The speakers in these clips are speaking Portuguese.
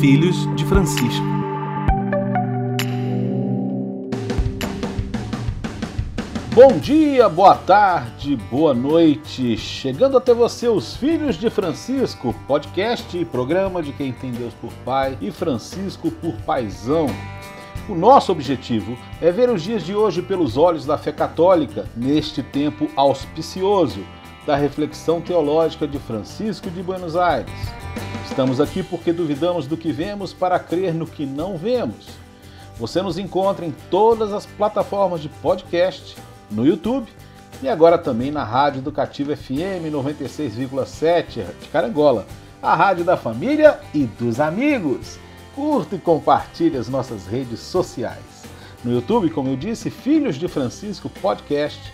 Filhos de Francisco. Bom dia, boa tarde, boa noite. Chegando até você, os Filhos de Francisco, podcast e programa de quem tem Deus por Pai e Francisco por Paisão. O nosso objetivo é ver os dias de hoje pelos olhos da fé católica, neste tempo auspicioso da reflexão teológica de Francisco de Buenos Aires. Estamos aqui porque duvidamos do que vemos para crer no que não vemos. Você nos encontra em todas as plataformas de podcast, no YouTube e agora também na Rádio Educativa FM 96,7 de Carangola, a rádio da família e dos amigos curta e compartilhe as nossas redes sociais. No YouTube, como eu disse, Filhos de Francisco Podcast.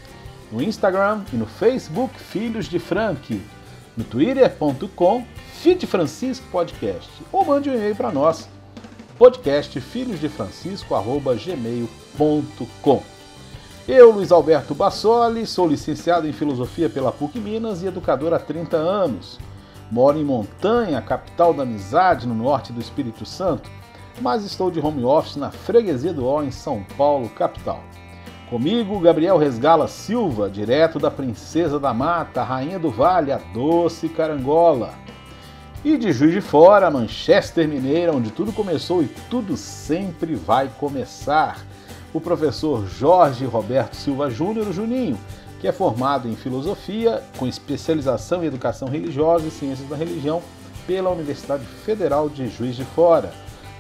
No Instagram e no Facebook, Filhos de Frank. No twitter.com, Fit Francisco Podcast. Ou mande um e-mail para nós, podcastfilhosdefrancisco.gmail.com Eu, Luiz Alberto Bassoli, sou licenciado em Filosofia pela PUC Minas e educador há 30 anos. Moro em Montanha, capital da amizade, no norte do Espírito Santo, mas estou de home office na Freguesia do Ó, em São Paulo, capital. Comigo, Gabriel Resgala Silva, direto da Princesa da Mata, Rainha do Vale, a doce carangola. E de Juiz de Fora, Manchester Mineira, onde tudo começou e tudo sempre vai começar. O professor Jorge Roberto Silva Júnior, Juninho, que é formado em filosofia, com especialização em educação religiosa e ciências da religião pela Universidade Federal de Juiz de Fora,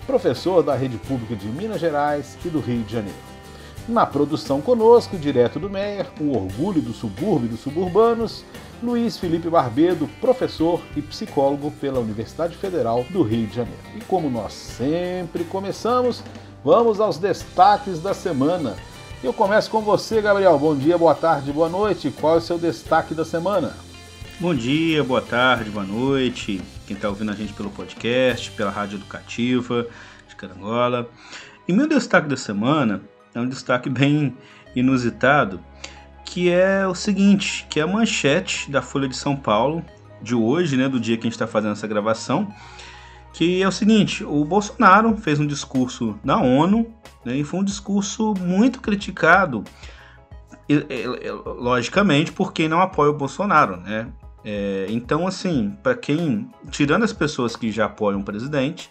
professor da rede pública de Minas Gerais e do Rio de Janeiro. Na produção conosco, direto do Meier, o orgulho do subúrbio e dos suburbanos, Luiz Felipe Barbedo, professor e psicólogo pela Universidade Federal do Rio de Janeiro. E como nós sempre começamos, vamos aos destaques da semana. Eu começo com você, Gabriel. Bom dia, boa tarde, boa noite. Qual é o seu destaque da semana? Bom dia, boa tarde, boa noite. Quem está ouvindo a gente pelo podcast, pela Rádio Educativa de Carangola. E meu destaque da semana é um destaque bem inusitado, que é o seguinte, que é a manchete da Folha de São Paulo de hoje, né, do dia que a gente está fazendo essa gravação, que é o seguinte: o Bolsonaro fez um discurso na ONU né, e foi um discurso muito criticado, logicamente, por quem não apoia o Bolsonaro, né? É, então, assim, para quem, tirando as pessoas que já apoiam o presidente,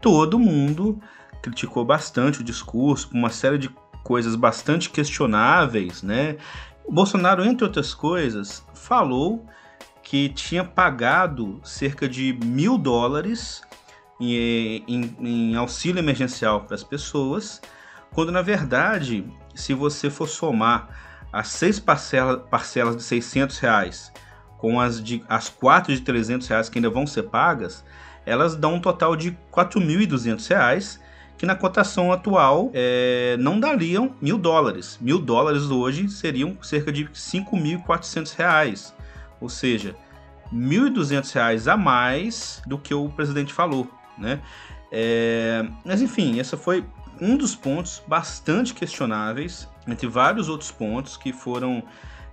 todo mundo criticou bastante o discurso, uma série de coisas bastante questionáveis, né? O Bolsonaro, entre outras coisas, falou que tinha pagado cerca de mil dólares em, em, em auxílio emergencial para as pessoas, quando na verdade, se você for somar as seis parcela, parcelas de 600 reais com as, de, as quatro de 300 reais que ainda vão ser pagas, elas dão um total de 4.200 reais, que na cotação atual é, não dariam mil dólares. Mil dólares hoje seriam cerca de 5.400 reais, ou seja, 1.200 reais a mais do que o presidente falou né? É, mas enfim, essa foi um dos pontos bastante questionáveis, entre vários outros pontos que foram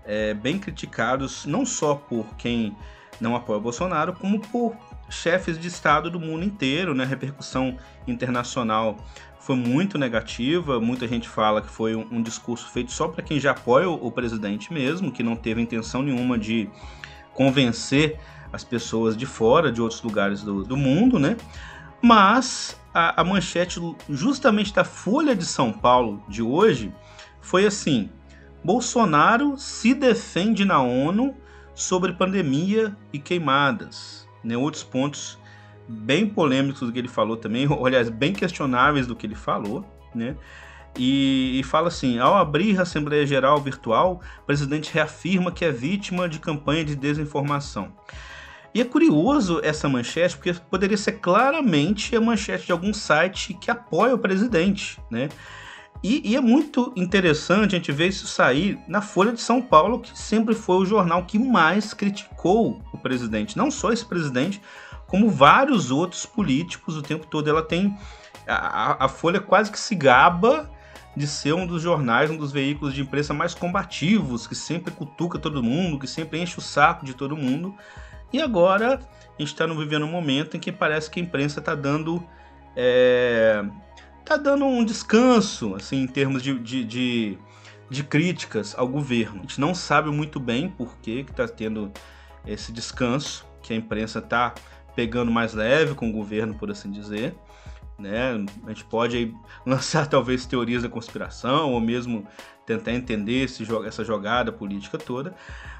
é, bem criticados, não só por quem não apoia o Bolsonaro, como por chefes de Estado do mundo inteiro. Né? A repercussão internacional foi muito negativa. Muita gente fala que foi um, um discurso feito só para quem já apoia o, o, presidente mesmo, que não teve intenção nenhuma de convencer as pessoas de fora, de outros lugares do, do mundo, né? Mas a, a manchete justamente da Folha de São Paulo de hoje foi assim: Bolsonaro se defende na ONU sobre pandemia e queimadas. Né? Outros pontos bem polêmicos do que ele falou também, aliás, bem questionáveis do que ele falou, né? E, e, fala assim: ao abrir a Assembleia Geral virtual, o presidente reafirma que é vítima de campanha de desinformação. E é curioso essa manchete, porque poderia ser claramente a manchete de algum site que apoia o presidente, né? E, e, é muito interessante a gente ver isso sair na Folha de São Paulo, que sempre foi o jornal que mais criticou o presidente. Não só esse presidente, como vários outros políticos o tempo todo. Ela tem. A, a Folha quase que se gaba de ser um dos jornais, um dos veículos de imprensa mais combativos, que sempre cutuca todo mundo, que sempre enche o saco de todo mundo. E agora a gente está vivendo um momento em que parece que a imprensa está dando é, tá dando um descanso, assim, em termos de, de, de, de críticas ao governo. A gente não sabe muito bem por que está tendo esse descanso, que a imprensa está pegando mais leve com o governo, por assim dizer. Né? A gente pode aí, lançar talvez teorias da conspiração ou mesmo tentar entender esse, essa jogada política toda,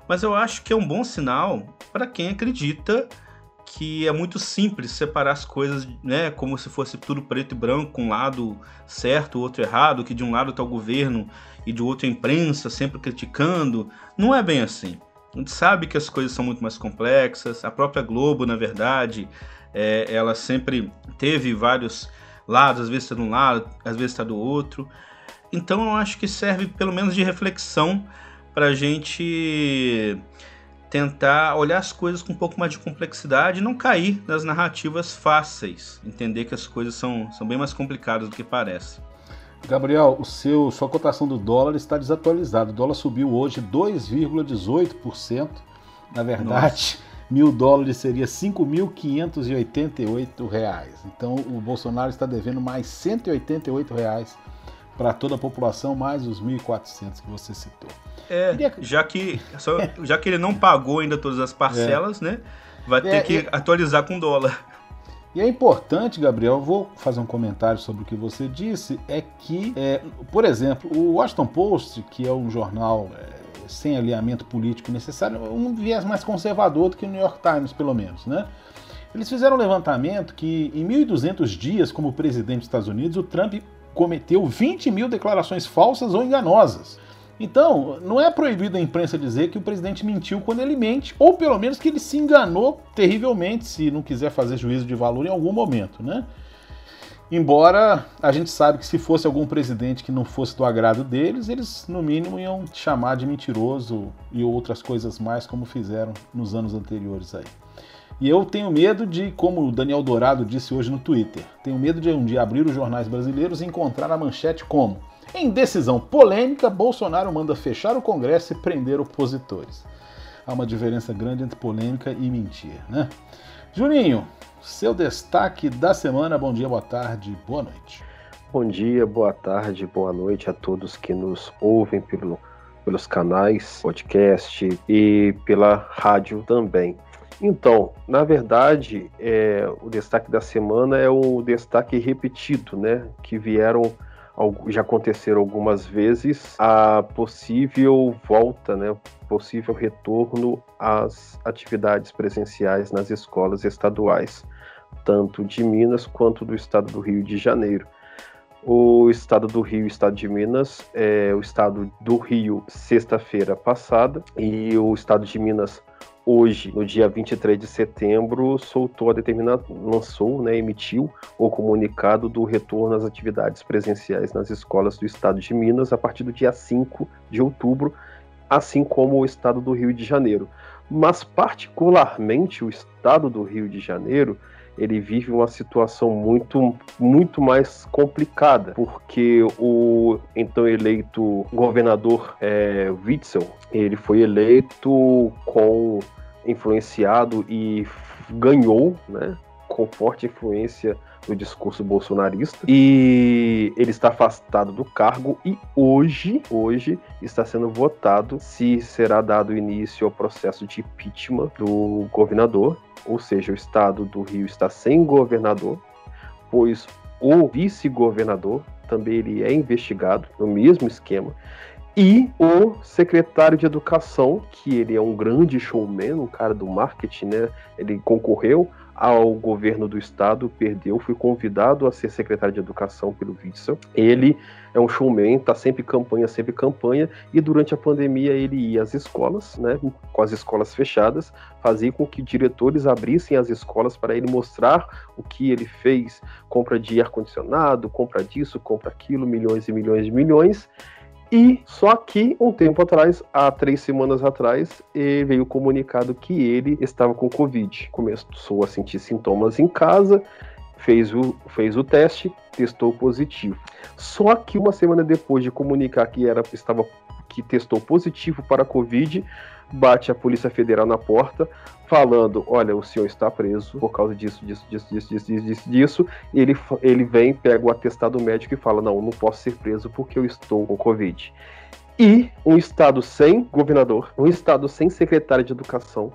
mas eu acho que é um bom sinal para quem acredita que é muito simples separar as coisas, né, como se fosse tudo preto e branco, um lado certo, o outro errado, que de um lado está o governo e de outro a imprensa sempre criticando. Não é bem assim. A gente sabe que as coisas são muito mais complexas. A própria Globo, na verdade, é, ela sempre teve vários lados, às vezes está de um lado, às vezes está do outro. Então eu acho que serve pelo menos de reflexão para a gente tentar olhar as coisas com um pouco mais de complexidade e não cair nas narrativas fáceis. Entender que as coisas são, são bem mais complicadas do que parece. Gabriel, o seu, sua cotação do dólar está desatualizada. O dólar subiu hoje 2,18%. Na verdade, Nossa. mil dólares seria 5.588 reais. Então o Bolsonaro está devendo mais 188 reais para toda a população, mais os 1.400 que você citou. É, Queria... já, que, só, já que ele não pagou ainda todas as parcelas, é. né? Vai ter é, que é... atualizar com dólar. E é importante, Gabriel, vou fazer um comentário sobre o que você disse, é que, é, por exemplo, o Washington Post, que é um jornal é, sem alinhamento político necessário, um viés mais conservador do que o New York Times, pelo menos, né? Eles fizeram um levantamento que em 1.200 dias como presidente dos Estados Unidos, o Trump cometeu 20 mil declarações falsas ou enganosas. Então, não é proibido a imprensa dizer que o presidente mentiu quando ele mente, ou pelo menos que ele se enganou terrivelmente, se não quiser fazer juízo de valor em algum momento, né? Embora a gente sabe que se fosse algum presidente que não fosse do agrado deles, eles no mínimo iam chamar de mentiroso e outras coisas mais, como fizeram nos anos anteriores aí. E eu tenho medo de, como o Daniel Dourado disse hoje no Twitter, tenho medo de um dia abrir os jornais brasileiros e encontrar a manchete como em decisão polêmica, Bolsonaro manda fechar o Congresso e prender opositores. Há uma diferença grande entre polêmica e mentira, né? Juninho, seu destaque da semana. Bom dia, boa tarde, boa noite. Bom dia, boa tarde, boa noite a todos que nos ouvem pelo, pelos canais, podcast e pela rádio também. Então, na verdade, é, o destaque da semana é o destaque repetido, né? Que vieram já aconteceram algumas vezes a possível volta, né, possível retorno às atividades presenciais nas escolas estaduais, tanto de Minas quanto do estado do Rio de Janeiro. O estado do Rio e o estado de Minas, é, o estado do Rio, sexta-feira passada, e o estado de Minas, hoje, no dia 23 de setembro, soltou a determinação, lançou, né, emitiu o comunicado do retorno às atividades presenciais nas escolas do estado de Minas a partir do dia 5 de outubro, assim como o estado do Rio de Janeiro. Mas particularmente o estado do Rio de Janeiro, ele vive uma situação muito, muito mais complicada, porque o então eleito governador é, Witzel, ele foi eleito com influenciado e ganhou, né, com forte influência do discurso bolsonarista. E ele está afastado do cargo e hoje, hoje está sendo votado se será dado início ao processo de impeachment do governador, ou seja, o estado do Rio está sem governador, pois o vice-governador também ele é investigado no mesmo esquema e o secretário de Educação, que ele é um grande showman, um cara do marketing, né? Ele concorreu ao governo do estado, perdeu, foi convidado a ser secretário de Educação pelo Witzel. Ele é um showman, tá sempre campanha, sempre campanha, e durante a pandemia ele ia às escolas, né, com as escolas fechadas, fazia com que diretores abrissem as escolas para ele mostrar o que ele fez, compra de ar-condicionado, compra disso, compra aquilo, milhões e milhões de milhões, e só que um tempo atrás, há três semanas atrás, veio o comunicado que ele estava com Covid. Começou a sentir sintomas em casa, fez o, fez o teste, testou positivo. Só que uma semana depois de comunicar que era, estava que testou positivo para Covid, bate a Polícia Federal na porta, falando: olha, o senhor está preso por causa disso, disso, disso, disso, disso, disso, disso. E ele, ele vem, pega o atestado médico e fala: não, não posso ser preso porque eu estou com Covid. E um estado sem governador, um estado sem secretário de educação,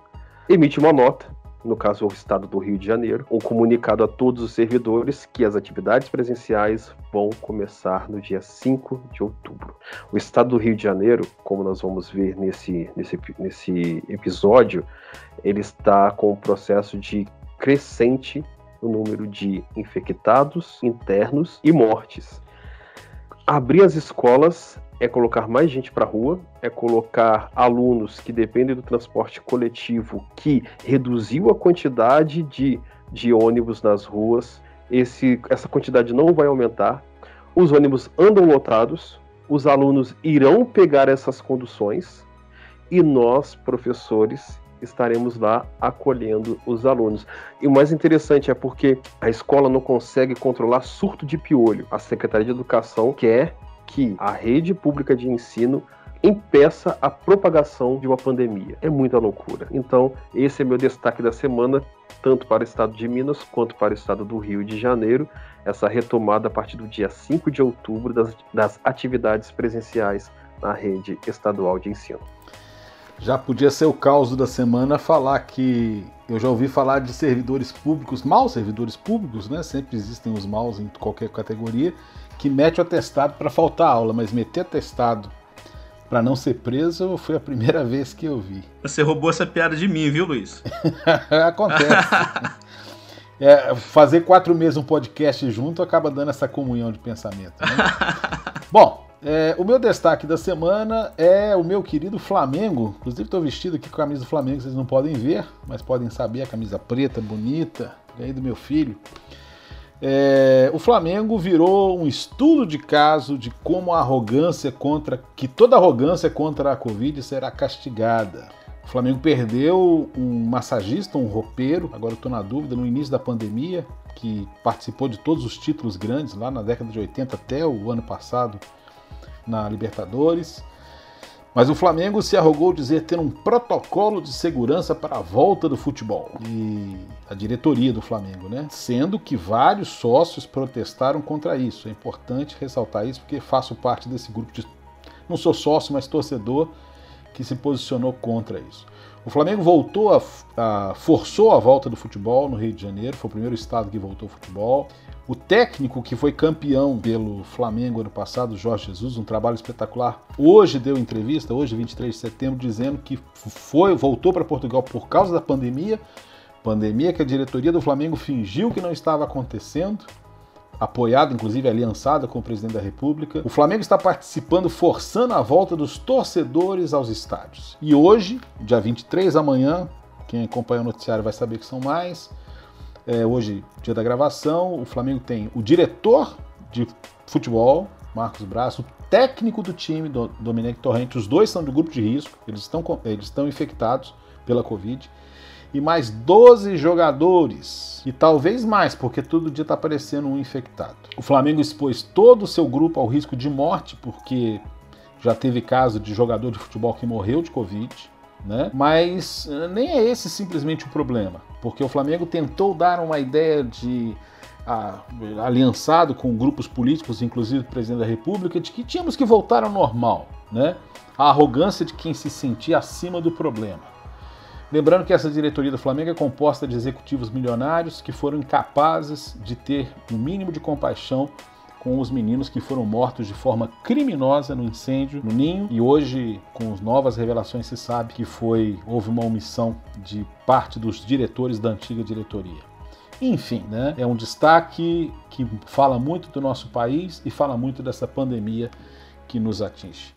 emite uma nota no caso o estado do Rio de Janeiro, um comunicado a todos os servidores que as atividades presenciais vão começar no dia 5 de outubro. O estado do Rio de Janeiro, como nós vamos ver nesse, nesse, nesse episódio, ele está com um processo de crescente no número de infectados internos e mortes. Abrir as escolas é colocar mais gente para a rua, é colocar alunos que dependem do transporte coletivo, que reduziu a quantidade de, de ônibus nas ruas. Esse, essa quantidade não vai aumentar. Os ônibus andam lotados, os alunos irão pegar essas conduções e nós, professores, estaremos lá acolhendo os alunos. E o mais interessante é porque a escola não consegue controlar surto de piolho. A Secretaria de Educação quer que a rede pública de ensino impeça a propagação de uma pandemia. É muita loucura. Então, esse é meu destaque da semana, tanto para o estado de Minas quanto para o estado do Rio de Janeiro, essa retomada a partir do dia 5 de outubro das, das atividades presenciais na rede estadual de ensino. Já podia ser o caos da semana falar que eu já ouvi falar de servidores públicos, maus servidores públicos, né? Sempre existem os maus em qualquer categoria, que mete o atestado para faltar aula, mas meter atestado para não ser preso foi a primeira vez que eu vi. Você roubou essa piada de mim, viu, Luiz? Acontece. é, fazer quatro meses um podcast junto acaba dando essa comunhão de pensamento. Né? Bom, é, o meu destaque da semana é o meu querido Flamengo. Inclusive, estou vestido aqui com a camisa do Flamengo, vocês não podem ver, mas podem saber a camisa preta, bonita, aí do meu filho. É, o Flamengo virou um estudo de caso de como a arrogância contra. que toda arrogância contra a Covid será castigada. O Flamengo perdeu um massagista, um roupeiro, agora estou na dúvida, no início da pandemia, que participou de todos os títulos grandes lá na década de 80 até o ano passado na Libertadores. Mas o Flamengo se arrogou dizer ter um protocolo de segurança para a volta do futebol. E a diretoria do Flamengo, né? Sendo que vários sócios protestaram contra isso. É importante ressaltar isso porque faço parte desse grupo de. Não sou sócio, mas torcedor que se posicionou contra isso. O Flamengo voltou a, a, forçou a volta do futebol no Rio de Janeiro, foi o primeiro estado que voltou ao futebol. O técnico que foi campeão pelo Flamengo ano passado, Jorge Jesus, um trabalho espetacular, hoje deu entrevista, hoje 23 de setembro, dizendo que foi voltou para Portugal por causa da pandemia, pandemia que a diretoria do Flamengo fingiu que não estava acontecendo, apoiado inclusive aliançada com o presidente da República. O Flamengo está participando, forçando a volta dos torcedores aos estádios. E hoje, dia 23 amanhã, quem acompanha o noticiário vai saber que são mais é, hoje, dia da gravação, o Flamengo tem o diretor de futebol, Marcos Braço, o técnico do time, do Domenech Torrente, os dois são do grupo de risco, eles estão, eles estão infectados pela Covid, e mais 12 jogadores, e talvez mais, porque todo dia está aparecendo um infectado. O Flamengo expôs todo o seu grupo ao risco de morte, porque já teve caso de jogador de futebol que morreu de Covid, né? Mas eh, nem é esse simplesmente o problema, porque o Flamengo tentou dar uma ideia de ah, aliançado com grupos políticos, inclusive o presidente da República, de que tínhamos que voltar ao normal, né? A arrogância de quem se sentia acima do problema. Lembrando que essa diretoria do Flamengo é composta de executivos milionários que foram incapazes de ter o um mínimo de compaixão com os meninos que foram mortos de forma criminosa no incêndio no ninho e hoje com as novas revelações se sabe que foi houve uma omissão de parte dos diretores da antiga diretoria. Enfim, né, é um destaque que fala muito do nosso país e fala muito dessa pandemia que nos atinge.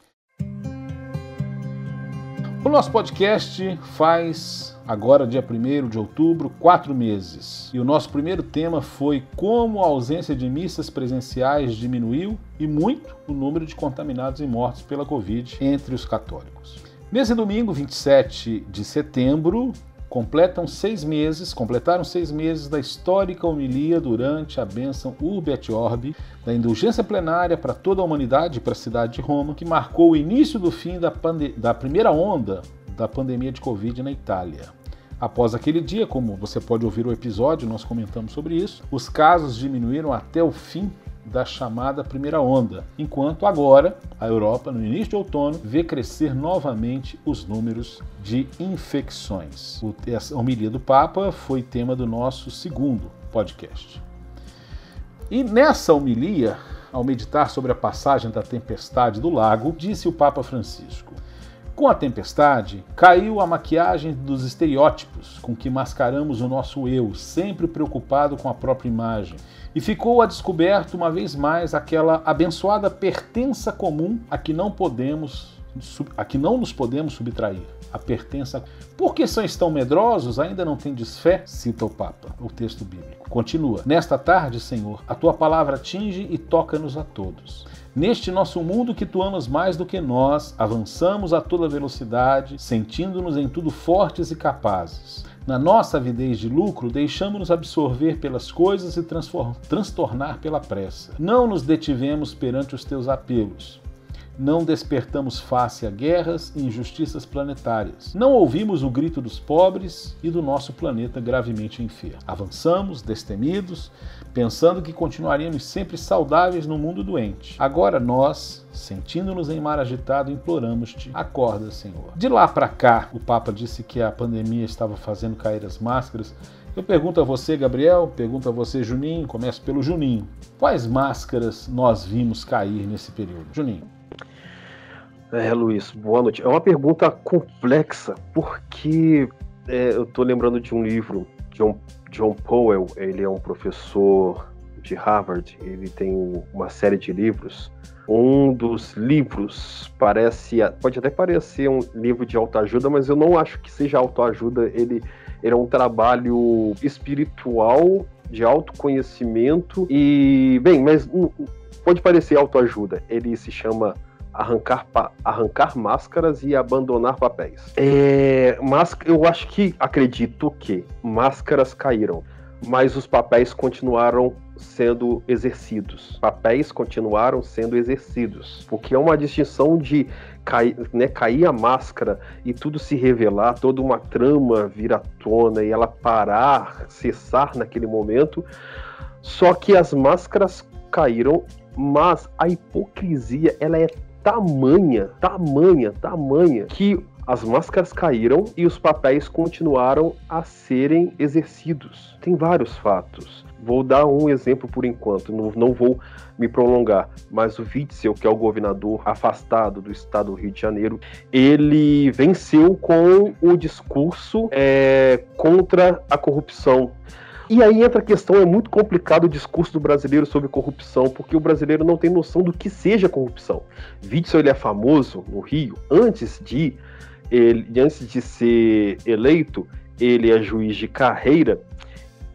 O nosso podcast faz agora, dia 1 de outubro, quatro meses. E o nosso primeiro tema foi como a ausência de missas presenciais diminuiu e muito o número de contaminados e mortos pela Covid entre os católicos. Nesse domingo, 27 de setembro, completam seis meses, completaram seis meses da histórica homilia durante a bênção Urbi et Orbi, da indulgência plenária para toda a humanidade e para a cidade de Roma, que marcou o início do fim da, da primeira onda da pandemia de Covid na Itália. Após aquele dia, como você pode ouvir o episódio, nós comentamos sobre isso, os casos diminuíram até o fim da chamada primeira onda, enquanto agora a Europa, no início de outono, vê crescer novamente os números de infecções. A homilia do Papa foi tema do nosso segundo podcast. E nessa homilia, ao meditar sobre a passagem da tempestade do lago, disse o Papa Francisco: com a tempestade, caiu a maquiagem dos estereótipos com que mascaramos o nosso eu, sempre preocupado com a própria imagem, e ficou a descoberto uma vez mais aquela abençoada pertença comum a que não podemos a que não nos podemos subtrair. A pertença. Por que são tão medrosos? Ainda não tendes fé? Cita o Papa, o texto bíblico. Continua. Nesta tarde, Senhor, a tua palavra atinge e toca-nos a todos. Neste nosso mundo que tu amas mais do que nós, avançamos a toda velocidade, sentindo-nos em tudo fortes e capazes. Na nossa avidez de lucro, deixamos-nos absorver pelas coisas e transtornar pela pressa. Não nos detivemos perante os teus apelos. Não despertamos face a guerras e injustiças planetárias. Não ouvimos o grito dos pobres e do nosso planeta gravemente enfermo. Avançamos, destemidos, pensando que continuaríamos sempre saudáveis no mundo doente. Agora nós, sentindo-nos em mar agitado, imploramos-te: acorda, Senhor. De lá para cá, o Papa disse que a pandemia estava fazendo cair as máscaras. Eu pergunto a você, Gabriel, pergunto a você, Juninho, começo pelo Juninho. Quais máscaras nós vimos cair nesse período? Juninho. É, Luiz, boa noite. É uma pergunta complexa, porque é, eu estou lembrando de um livro, John, John Powell, ele é um professor de Harvard, ele tem uma série de livros. Um dos livros parece, pode até parecer um livro de autoajuda, mas eu não acho que seja autoajuda. Ele, ele é um trabalho espiritual de autoconhecimento e, bem, mas pode parecer autoajuda. Ele se chama arrancar, arrancar máscaras e abandonar papéis. É, eu acho que, acredito que máscaras caíram, mas os papéis continuaram sendo exercidos. Papéis continuaram sendo exercidos. Porque é uma distinção de cair, né, cair a máscara e tudo se revelar, toda uma trama vir à tona e ela parar, cessar naquele momento. Só que as máscaras caíram, mas a hipocrisia ela é tamanha, tamanha, tamanha, que as máscaras caíram e os papéis continuaram a serem exercidos. Tem vários fatos. Vou dar um exemplo por enquanto, não, não vou me prolongar, mas o Witzel, que é o governador afastado do estado do Rio de Janeiro, ele venceu com o discurso é, contra a corrupção. E aí entra a questão, é muito complicado o discurso do brasileiro sobre corrupção, porque o brasileiro não tem noção do que seja corrupção. Witzel ele é famoso no Rio, antes de ele, antes de ser eleito, ele é juiz de carreira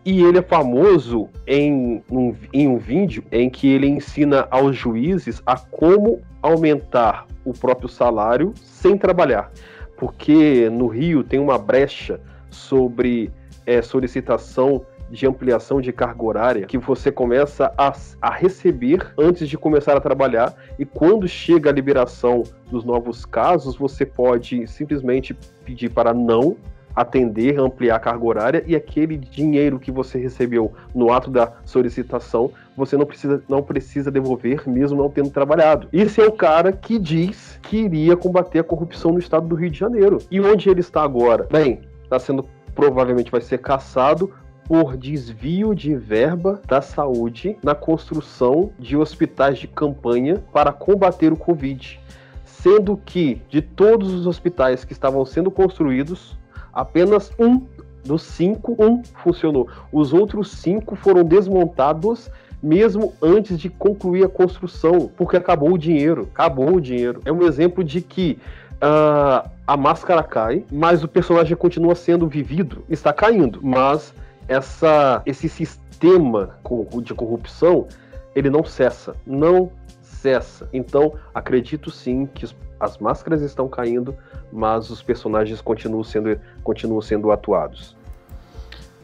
e ele é famoso em um, em um vídeo em que ele ensina aos juízes a como aumentar o próprio salário sem trabalhar. Porque no Rio tem uma brecha sobre é, solicitação de ampliação de carga horária que você começa a, a receber antes de começar a trabalhar e quando chega a liberação dos novos casos, você pode simplesmente pedir para não atender, ampliar a carga horária e aquele dinheiro que você recebeu no ato da solicitação, você não precisa, não precisa devolver mesmo não tendo trabalhado. Esse é o cara que diz que iria combater a corrupção no estado do Rio de Janeiro. E onde ele está agora? Bem, está sendo provavelmente vai ser caçado por desvio de verba da saúde na construção de hospitais de campanha para combater o Covid. Sendo que, de todos os hospitais que estavam sendo construídos, apenas um dos cinco, um funcionou. Os outros cinco foram desmontados mesmo antes de concluir a construção, porque acabou o dinheiro. Acabou o dinheiro. É um exemplo de que uh, a máscara cai, mas o personagem continua sendo vivido, está caindo, mas essa, esse sistema de corrupção ele não cessa, não cessa. Então, acredito sim que as máscaras estão caindo, mas os personagens continuam sendo, continuam sendo atuados.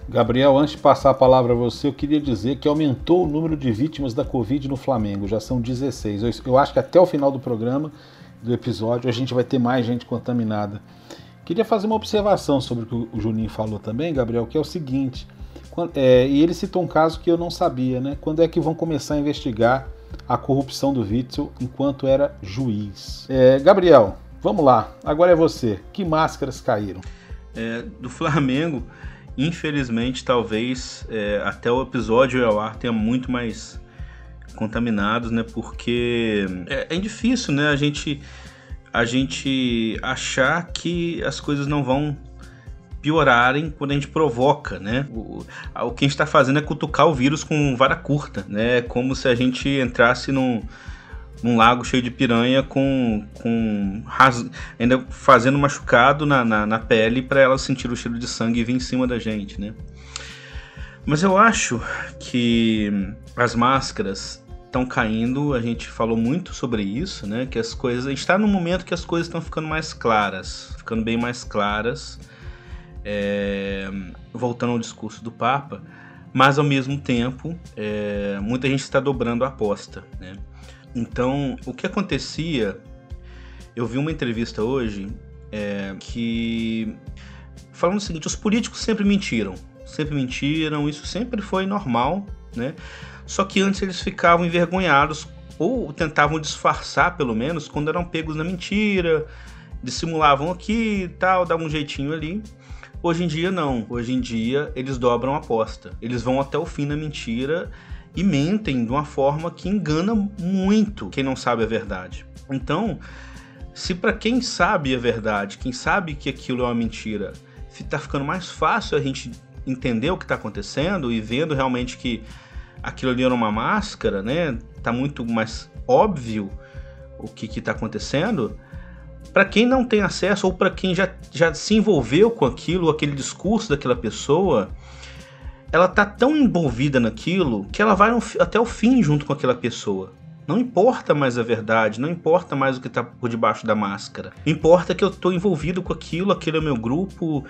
Gabriel, antes de passar a palavra a você, eu queria dizer que aumentou o número de vítimas da Covid no Flamengo, já são 16. Eu, eu acho que até o final do programa, do episódio, a gente vai ter mais gente contaminada. Queria fazer uma observação sobre o que o Juninho falou também, Gabriel, que é o seguinte: quando, é, e ele citou um caso que eu não sabia, né? Quando é que vão começar a investigar a corrupção do Witzel enquanto era juiz? É, Gabriel, vamos lá, agora é você. Que máscaras caíram? É, do Flamengo, infelizmente, talvez é, até o episódio ao ar tenha muito mais contaminados, né? Porque é, é difícil, né? A gente a gente achar que as coisas não vão piorarem quando a gente provoca, né? O, o que a gente está fazendo é cutucar o vírus com vara curta, né? Como se a gente entrasse num, num lago cheio de piranha com, com ras... ainda fazendo machucado na, na, na pele para ela sentir o cheiro de sangue e vir em cima da gente, né? Mas eu acho que as máscaras estão caindo, a gente falou muito sobre isso, né? Que as coisas. A gente está num momento que as coisas estão ficando mais claras, ficando bem mais claras. É, voltando ao discurso do Papa, mas ao mesmo tempo é, muita gente está dobrando a aposta. Né? Então, o que acontecia? Eu vi uma entrevista hoje é, que falando o seguinte: os políticos sempre mentiram, sempre mentiram, isso sempre foi normal, né? Só que antes eles ficavam envergonhados ou tentavam disfarçar, pelo menos, quando eram pegos na mentira, dissimulavam aqui e tal, davam um jeitinho ali. Hoje em dia não. Hoje em dia eles dobram a aposta. Eles vão até o fim na mentira e mentem de uma forma que engana muito quem não sabe a verdade. Então, se para quem sabe a verdade, quem sabe que aquilo é uma mentira, está ficando mais fácil a gente entender o que está acontecendo e vendo realmente que aquilo ali era uma máscara, né? Tá muito mais óbvio o que está acontecendo. Para quem não tem acesso ou para quem já, já se envolveu com aquilo, aquele discurso daquela pessoa, ela tá tão envolvida naquilo que ela vai até o fim junto com aquela pessoa. Não importa mais a verdade, não importa mais o que está por debaixo da máscara. Importa que eu estou envolvido com aquilo, aquele é o meu grupo,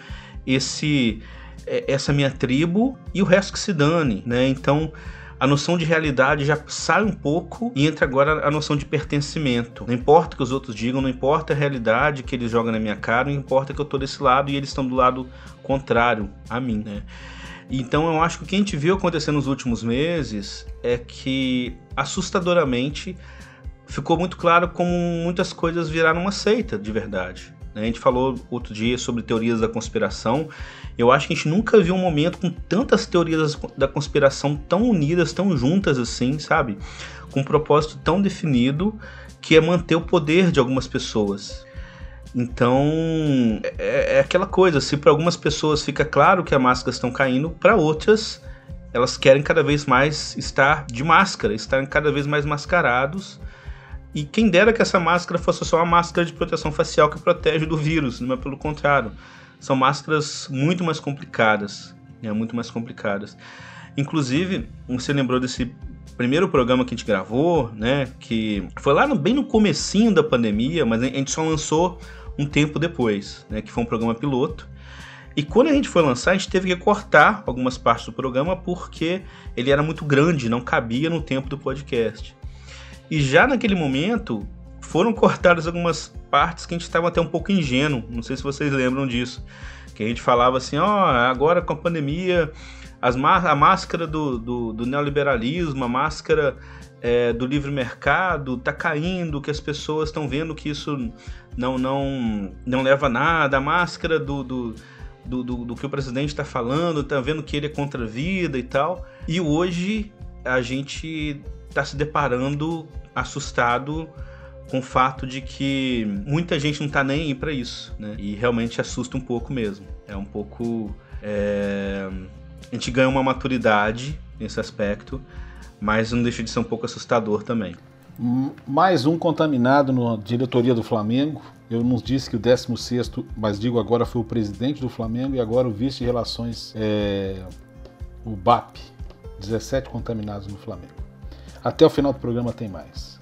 esse é, essa minha tribo e o resto que se dane, né? Então, a noção de realidade já sai um pouco e entra agora a noção de pertencimento. Não importa o que os outros digam, não importa a realidade que eles jogam na minha cara, não importa que eu tô desse lado e eles estão do lado contrário a mim, né? Então eu acho que o que a gente viu acontecer nos últimos meses é que assustadoramente ficou muito claro como muitas coisas viraram uma seita de verdade. Né? A gente falou outro dia sobre teorias da conspiração. Eu acho que a gente nunca viu um momento com tantas teorias da conspiração tão unidas, tão juntas assim, sabe? Com um propósito tão definido que é manter o poder de algumas pessoas. Então, é, é aquela coisa, se para algumas pessoas fica claro que as máscaras estão caindo, para outras elas querem cada vez mais estar de máscara, estarem cada vez mais mascarados e quem dera que essa máscara fosse só uma máscara de proteção facial que protege do vírus, não é pelo contrário. São máscaras muito mais complicadas, né? muito mais complicadas. Inclusive, você lembrou desse primeiro programa que a gente gravou, né? Que foi lá no, bem no comecinho da pandemia, mas a gente só lançou um tempo depois, né? Que foi um programa piloto. E quando a gente foi lançar, a gente teve que cortar algumas partes do programa porque ele era muito grande, não cabia no tempo do podcast. E já naquele momento foram cortadas algumas partes que a gente estava até um pouco ingênuo. Não sei se vocês lembram disso. Que a gente falava assim, ó, oh, agora com a pandemia, as a máscara do, do, do neoliberalismo, a máscara é, do livre mercado está caindo, que as pessoas estão vendo que isso não, não, não leva a nada, a máscara do, do, do, do, do que o presidente está falando, está vendo que ele é contra a vida e tal. E hoje a gente está se deparando assustado com o fato de que muita gente não tá nem aí para isso, né? E realmente assusta um pouco mesmo. É um pouco. É... A gente ganha uma maturidade nesse aspecto, mas não deixa de ser um pouco assustador também. Mais um contaminado na diretoria do Flamengo. Eu não disse que o 16, mas digo agora, foi o presidente do Flamengo e agora o vice de relações, é... o BAP. 17 contaminados no Flamengo. Até o final do programa tem mais.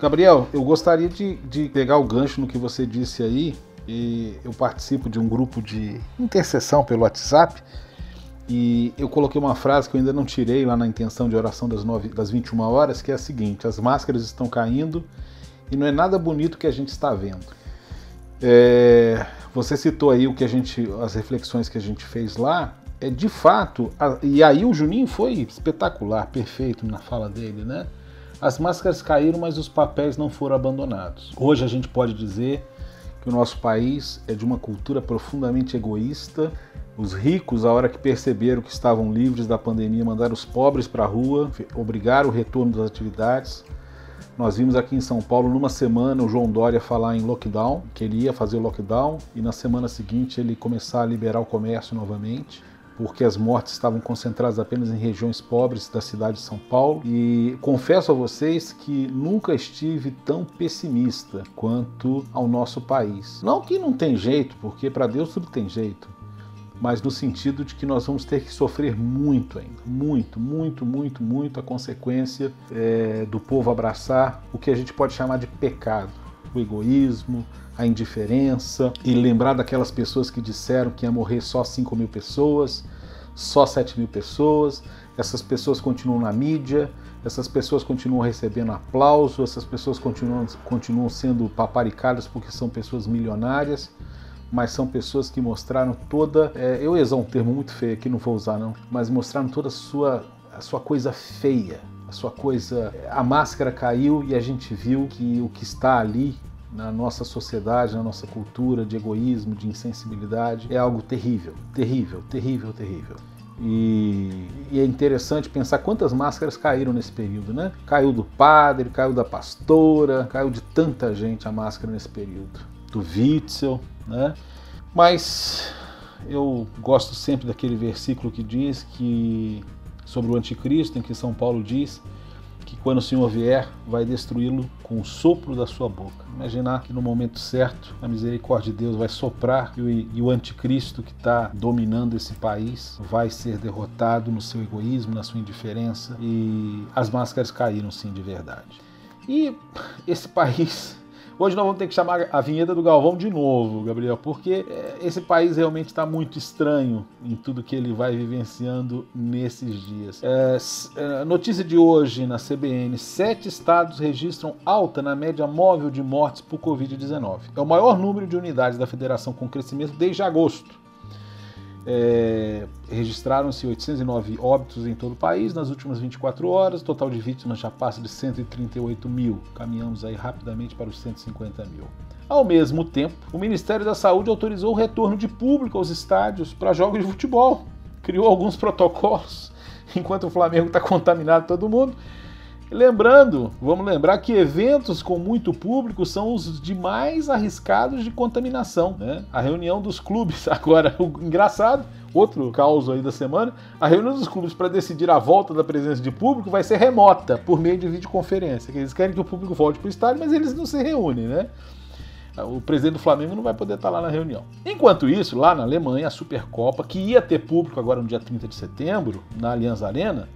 Gabriel, eu gostaria de, de pegar o gancho no que você disse aí. E eu participo de um grupo de intercessão pelo WhatsApp. E eu coloquei uma frase que eu ainda não tirei lá na intenção de oração das, 9, das 21 horas, que é a seguinte: as máscaras estão caindo e não é nada bonito que a gente está vendo. É, você citou aí o que a gente, as reflexões que a gente fez lá. É de fato, a, e aí o Juninho foi espetacular, perfeito na fala dele, né? As máscaras caíram, mas os papéis não foram abandonados. Hoje a gente pode dizer que o nosso país é de uma cultura profundamente egoísta. Os ricos, a hora que perceberam que estavam livres da pandemia, mandaram os pobres para a rua, obrigaram o retorno das atividades. Nós vimos aqui em São Paulo, numa semana, o João Dória falar em lockdown, que ele ia fazer o lockdown, e na semana seguinte ele começar a liberar o comércio novamente porque as mortes estavam concentradas apenas em regiões pobres da cidade de São Paulo. E confesso a vocês que nunca estive tão pessimista quanto ao nosso país. Não que não tem jeito, porque para Deus tudo tem jeito, mas no sentido de que nós vamos ter que sofrer muito ainda, muito, muito, muito, muito a consequência é, do povo abraçar o que a gente pode chamar de pecado, o egoísmo, a indiferença e lembrar daquelas pessoas que disseram que ia morrer só 5 mil pessoas, só 7 mil pessoas. Essas pessoas continuam na mídia, essas pessoas continuam recebendo aplauso, essas pessoas continuam, continuam sendo paparicadas porque são pessoas milionárias, mas são pessoas que mostraram toda. É, eu ia usar um termo muito feio aqui, não vou usar não, mas mostraram toda a sua, a sua coisa feia, a sua coisa. A máscara caiu e a gente viu que o que está ali na nossa sociedade, na nossa cultura de egoísmo, de insensibilidade, é algo terrível, terrível, terrível, terrível. E, e, é interessante pensar quantas máscaras caíram nesse período, né? Caiu do padre, caiu da pastora, caiu de tanta gente a máscara nesse período. Do Witzel, né? Mas eu gosto sempre daquele versículo que diz que sobre o anticristo, em que São Paulo diz que quando o Senhor vier, vai destruí-lo com o sopro da sua boca. Imaginar que no momento certo a misericórdia de Deus vai soprar e o, e o anticristo que está dominando esse país vai ser derrotado no seu egoísmo, na sua indiferença e as máscaras caíram sim de verdade. E esse país Hoje nós vamos ter que chamar a vinheta do Galvão de novo, Gabriel, porque é, esse país realmente está muito estranho em tudo que ele vai vivenciando nesses dias. É, é notícia de hoje na CBN: sete estados registram alta na média móvel de mortes por Covid-19. É o maior número de unidades da federação com crescimento desde agosto. É, Registraram-se 809 óbitos em todo o país nas últimas 24 horas. O total de vítimas já passa de 138 mil. Caminhamos aí rapidamente para os 150 mil. Ao mesmo tempo, o Ministério da Saúde autorizou o retorno de público aos estádios para jogos de futebol. Criou alguns protocolos, enquanto o Flamengo está contaminado todo mundo. Lembrando, vamos lembrar que eventos com muito público são os de mais arriscados de contaminação. Né? A reunião dos clubes, agora, o engraçado, outro caos aí da semana, a reunião dos clubes para decidir a volta da presença de público vai ser remota, por meio de videoconferência. Eles querem que o público volte para o estádio, mas eles não se reúnem, né? O presidente do Flamengo não vai poder estar lá na reunião. Enquanto isso, lá na Alemanha, a Supercopa, que ia ter público agora no dia 30 de setembro, na Allianz Arena,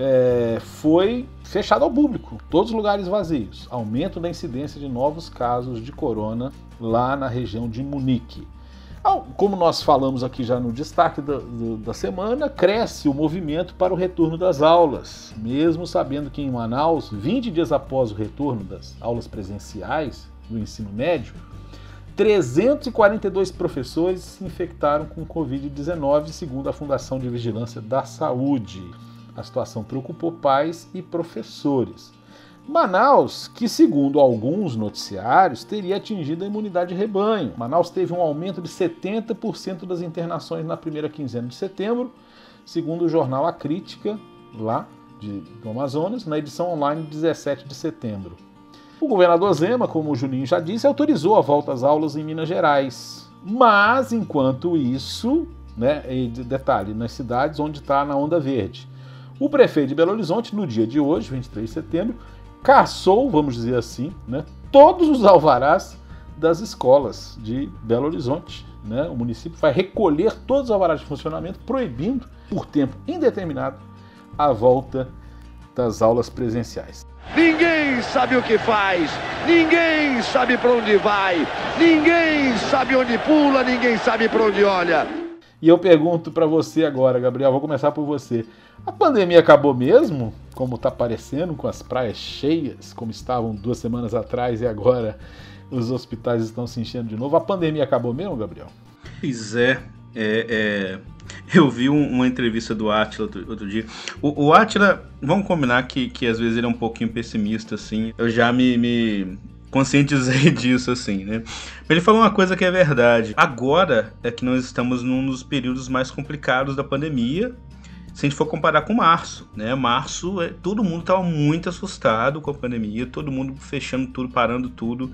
é, foi fechado ao público, todos os lugares vazios. Aumento da incidência de novos casos de corona lá na região de Munique. Como nós falamos aqui já no destaque da, da, semana, cresce o movimento para o retorno das aulas, mesmo sabendo que em Manaus, 20 dias após o retorno das aulas presenciais do ensino médio, 342 professores se infectaram com Covid-19, segundo a Fundação de Vigilância da Saúde. A situação preocupou pais e professores. Manaus, que segundo alguns noticiários, teria atingido a imunidade de rebanho. Manaus teve um aumento de 70% das internações na primeira quinzena de setembro, segundo o jornal A Crítica, lá de, do Amazonas, na edição online de 17 de setembro. O governador Zema, como o Juninho já disse, autorizou a volta às aulas em Minas Gerais. Mas, enquanto isso, né, detalhe, nas cidades onde está na onda verde. O prefeito de Belo Horizonte, no dia de hoje, 23 de setembro, caçou, vamos dizer assim, né, todos os alvarás das escolas de Belo Horizonte. Né? O município vai recolher todos os alvarás de funcionamento, proibindo, por tempo indeterminado, a volta das aulas presenciais. Ninguém sabe o que faz, ninguém sabe para onde vai, ninguém sabe onde pula, ninguém sabe para onde olha. E eu pergunto para você agora, Gabriel, vou começar por você. A pandemia acabou mesmo? Como está parecendo, com as praias cheias, como estavam duas semanas atrás e agora os hospitais estão se enchendo de novo. A pandemia acabou mesmo, Gabriel? Pois é. é, é... Eu vi um, uma entrevista do Atila outro, outro dia. O, o Atila, vamos combinar que, que às vezes ele é um pouquinho pessimista, assim. Eu já me, me conscientizei disso, assim, né? Ele falou uma coisa que é verdade. Agora é que nós estamos num dos períodos mais complicados da pandemia. Se a gente for comparar com março, né? Março, é, todo mundo estava muito assustado com a pandemia, todo mundo fechando tudo, parando tudo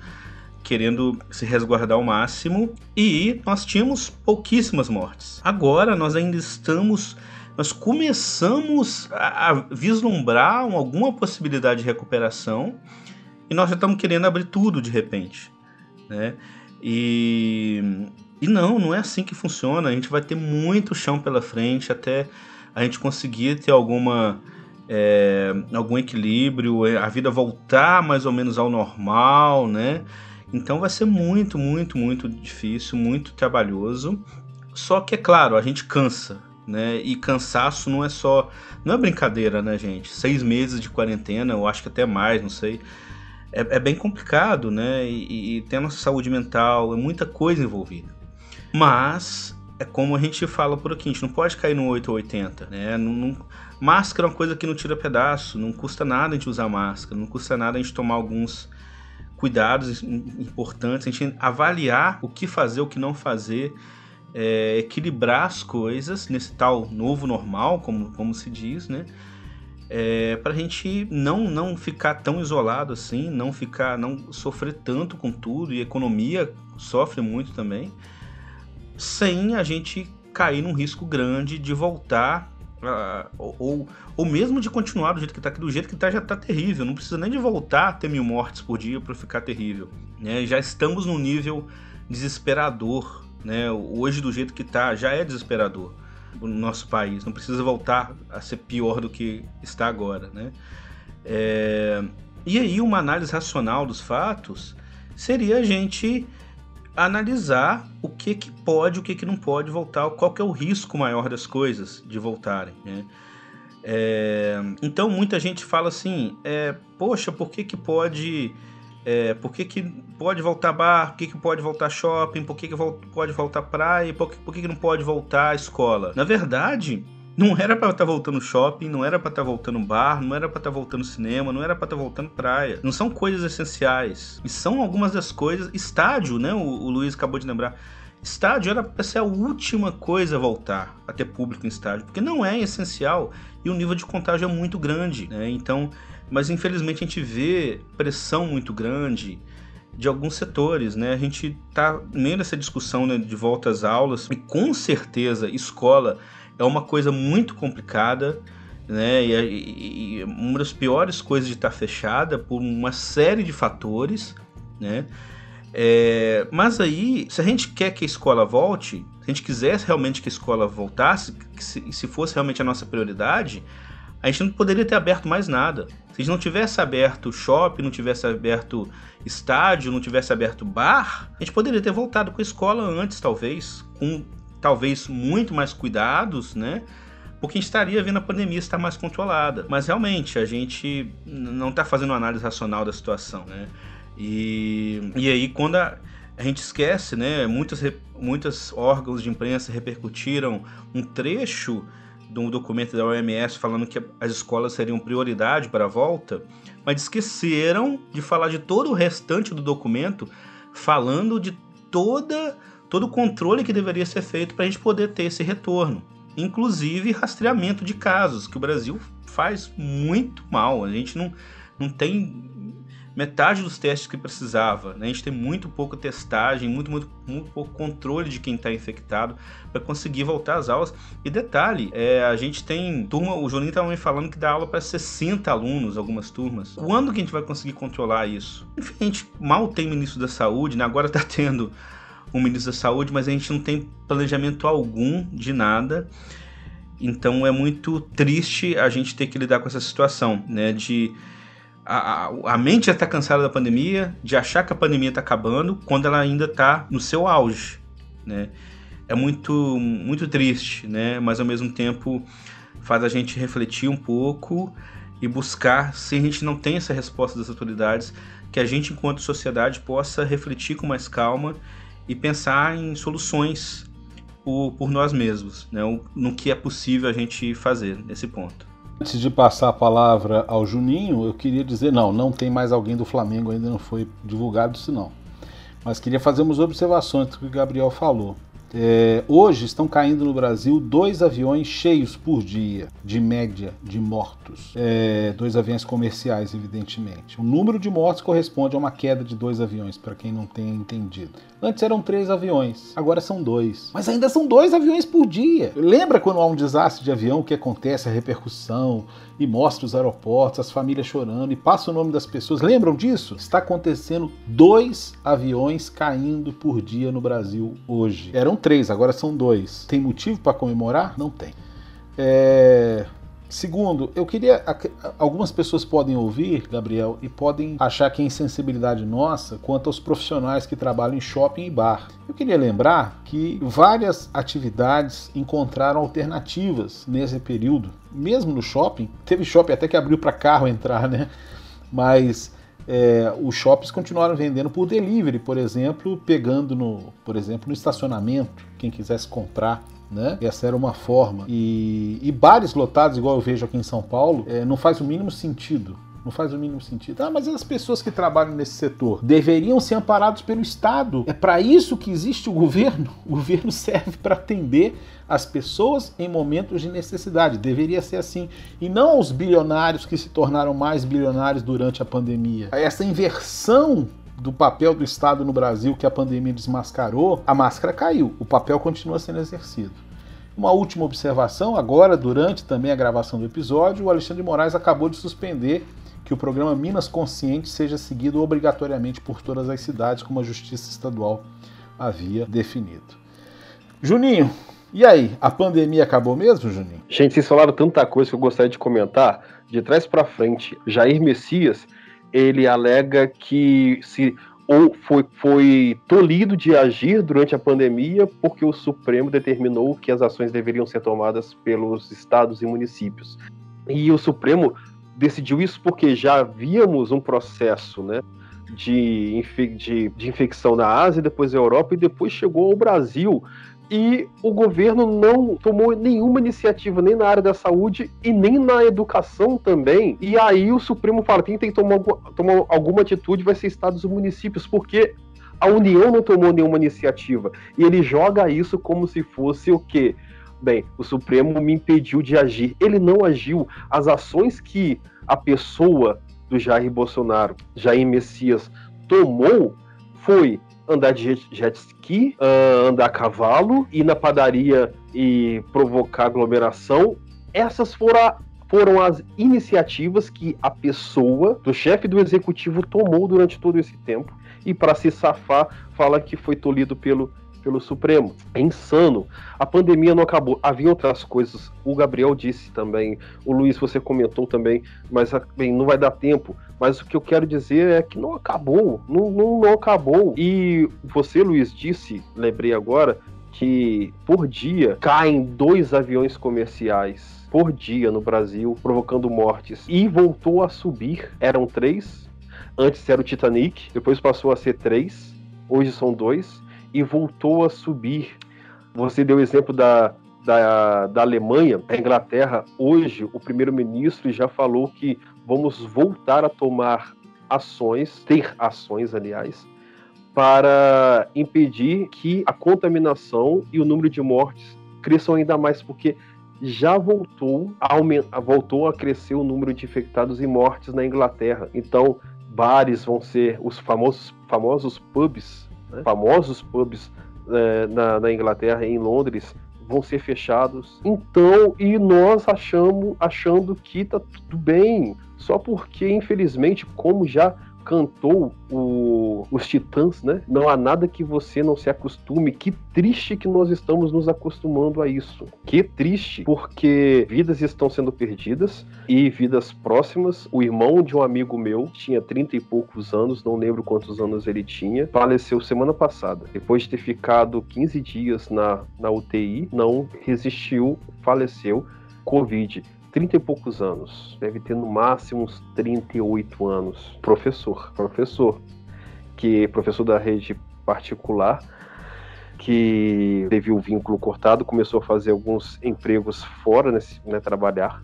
querendo se resguardar ao máximo e nós tínhamos pouquíssimas mortes. Agora nós ainda estamos nós começamos a, vislumbrar alguma possibilidade de recuperação e nós já estamos querendo abrir tudo de repente, né? E, e não, não é assim que funciona. A gente vai ter muito chão pela frente até a gente conseguir ter alguma é, algum equilíbrio, a vida voltar mais ou menos ao normal, né? Então vai ser muito, muito, muito difícil, muito trabalhoso. Só que é claro, a gente cansa, né? E cansaço não é só, não é brincadeira, né, gente? Seis meses de quarentena, eu acho que até mais, não sei. É, é bem complicado, né? E, e tem a nossa saúde mental, é muita coisa envolvida. Mas é como a gente fala por aqui, a gente não pode cair no 8 ou 80, né? Não, não, máscara é uma coisa que não tira pedaço, não custa nada a gente usar máscara, não custa nada a gente tomar alguns cuidados importantes, a gente avaliar o que fazer, o que não fazer, é, equilibrar as coisas nesse tal novo normal, como, como se diz, né? É, para a gente não não ficar tão isolado assim, não ficar, não sofrer tanto com tudo e a economia sofre muito também, sem a gente cair num risco grande de voltar ou, ou mesmo de continuar do jeito que está, que do jeito que está já está terrível. Não precisa nem de voltar a ter mil mortes por dia para ficar terrível. Né? Já estamos num nível desesperador. Né? Hoje, do jeito que está, já é desesperador no nosso país. Não precisa voltar a ser pior do que está agora. Né? É... E aí, uma análise racional dos fatos seria a gente analisar o que, que pode, o que, que não pode voltar, qual que é o risco maior das coisas de voltarem. Né? É, então muita gente fala assim, é, poxa, por que, que pode. É, por que, que pode voltar bar? Por que, que pode voltar shopping? Por que, que pode voltar praia? Por que, por que, que não pode voltar escola? Na verdade, não era para estar tá voltando shopping, não era para estar tá voltando bar, não era para estar tá voltando cinema, não era para estar tá voltando praia. Não são coisas essenciais. E são algumas das coisas. Estádio, né? O, o Luiz acabou de lembrar. Estádio era para ser a última coisa a voltar a ter público em estádio, porque não é essencial e o nível de contágio é muito grande, né? Então, mas infelizmente a gente vê pressão muito grande de alguns setores, né? A gente tá meio nessa discussão né, de volta às aulas e com certeza escola é uma coisa muito complicada, né? E, e, uma das piores coisas de estar fechada por uma série de fatores, né? É, mas aí, se a gente quer que a escola volte, se a gente quisesse realmente que a escola voltasse, se, se fosse realmente a nossa prioridade, a gente não poderia ter aberto mais nada. Se a gente não tivesse aberto shopping, não tivesse aberto estádio, não tivesse aberto bar, a gente poderia ter voltado com a escola antes, talvez, com talvez muito mais cuidados, né? Porque a gente estaria vendo a pandemia estar mais controlada. Mas realmente, a gente não está fazendo uma análise racional da situação, né? E, e aí, quando a, a gente esquece, né? Muitos, muitos órgãos de imprensa repercutiram um trecho de um documento da OMS falando que as escolas seriam prioridade para a volta, mas esqueceram de falar de todo o restante do documento, falando de toda todo o controle que deveria ser feito para a gente poder ter esse retorno. Inclusive rastreamento de casos, que o Brasil faz muito mal. A gente não, não tem metade dos testes que precisava. Né? A gente tem muito pouca testagem, muito, muito, muito pouco controle de quem está infectado para conseguir voltar às aulas. E detalhe, é, a gente tem turma, o Juninho estava me falando que dá aula para 60 alunos, algumas turmas. Quando que a gente vai conseguir controlar isso? Enfim, a gente mal tem ministro da saúde, né? agora está tendo o ministro da Saúde, mas a gente não tem planejamento algum de nada. Então é muito triste a gente ter que lidar com essa situação, né? De a, a, a mente já está cansada da pandemia, de achar que a pandemia está acabando, quando ela ainda está no seu auge, né? É muito, muito triste, né? Mas ao mesmo tempo faz a gente refletir um pouco e buscar, se a gente não tem essa resposta das autoridades, que a gente, enquanto sociedade, possa refletir com mais calma e pensar em soluções por, por nós mesmos, né? no que é possível a gente fazer nesse ponto. Antes de passar a palavra ao Juninho, eu queria dizer, não, não tem mais alguém do Flamengo, ainda não foi divulgado isso não. Mas queria fazer umas observações do que o Gabriel falou. É, hoje estão caindo no Brasil dois aviões cheios por dia, de média, de mortos. É, dois aviões comerciais, evidentemente. O número de mortos corresponde a uma queda de dois aviões, para quem não tenha entendido. Antes eram três aviões, agora são dois. Mas ainda são dois aviões por dia. Lembra quando há um desastre de avião, o que acontece, a repercussão, e mostra os aeroportos, as famílias chorando, e passa o nome das pessoas. Lembram disso? Está acontecendo dois aviões caindo por dia no Brasil hoje. Eram três, agora são dois. Tem motivo para comemorar? Não tem. É... Segundo, eu queria. Algumas pessoas podem ouvir, Gabriel, e podem achar que é insensibilidade nossa quanto aos profissionais que trabalham em shopping e bar. Eu queria lembrar que várias atividades encontraram alternativas nesse período, mesmo no shopping. Teve shopping até que abriu para carro entrar, né? Mas é, os shoppings continuaram vendendo por delivery, por exemplo, pegando no, por exemplo, no estacionamento, quem quisesse comprar né? Essa era uma forma. E, e bares lotados, igual eu vejo aqui em São Paulo, é, não faz o mínimo sentido. Não faz o mínimo sentido. Ah, mas as pessoas que trabalham nesse setor deveriam ser amparados pelo Estado. É para isso que existe o governo. O governo serve para atender as pessoas em momentos de necessidade. Deveria ser assim. E não os bilionários que se tornaram mais bilionários durante a pandemia. Essa inversão do papel do Estado no Brasil que a pandemia desmascarou, a máscara caiu, o papel continua sendo exercido. Uma última observação, agora, durante também a gravação do episódio, o Alexandre Moraes acabou de suspender que o programa Minas Consciente seja seguido obrigatoriamente por todas as cidades, como a Justiça Estadual havia definido. Juninho, e aí, a pandemia acabou mesmo, Juninho? Gente, vocês falaram tanta coisa que eu gostaria de comentar. De trás para frente, Jair Messias ele alega que se ou foi, foi tolhido de agir durante a pandemia porque o Supremo determinou que as ações deveriam ser tomadas pelos estados e municípios. E o Supremo decidiu isso porque já víamos um processo né, de, de, de infecção na Ásia, depois na Europa e depois chegou ao Brasil e o governo não tomou nenhuma iniciativa nem na área da saúde e nem na educação também. E aí o Supremo fala: quem tem que tomar, tomar alguma atitude vai ser estados e municípios, porque a União não tomou nenhuma iniciativa. E ele joga isso como se fosse o quê? Bem, o Supremo me impediu de agir. Ele não agiu. As ações que a pessoa do Jair Bolsonaro, Jair Messias, tomou foi andar de jet ski, uh, andar a cavalo, ir na padaria e provocar aglomeração. Essas foram, a, foram as iniciativas que a pessoa do chefe do executivo tomou durante todo esse tempo. E para se safar, fala que foi tolhido pelo pelo Supremo. É insano. A pandemia não acabou. Havia outras coisas. O Gabriel disse também, o Luiz, você comentou também, mas bem, não vai dar tempo. Mas o que eu quero dizer é que não acabou. Não, não, não acabou. E você, Luiz, disse, lembrei agora, que por dia caem dois aviões comerciais por dia no Brasil, provocando mortes. E voltou a subir. Eram três. Antes era o Titanic, depois passou a ser três. Hoje são dois e voltou a subir. Você deu o exemplo da, da, da Alemanha, da Inglaterra. Hoje, o primeiro-ministro já falou que vamos voltar a tomar ações, ter ações, aliás, para impedir que a contaminação e o número de mortes cresçam ainda mais, porque já voltou a, voltou a crescer o número de infectados e mortes na Inglaterra. Então, bares vão ser os famosos, famosos pubs? Famosos pubs é, na, na Inglaterra, em Londres, vão ser fechados. Então, e nós achamos, achando que tá tudo bem, só porque, infelizmente, como já cantou o, os Titãs, né? Não há nada que você não se acostume. Que triste que nós estamos nos acostumando a isso. Que triste, porque vidas estão sendo perdidas e vidas próximas. O irmão de um amigo meu tinha 30 e poucos anos, não lembro quantos anos ele tinha, faleceu semana passada. Depois de ter ficado 15 dias na, na UTI, não resistiu, faleceu. Covid. 30 e poucos anos, deve ter no máximo uns 38 anos. Professor, professor, que professor da rede particular, que teve o vínculo cortado, começou a fazer alguns empregos fora, nesse, né, trabalhar,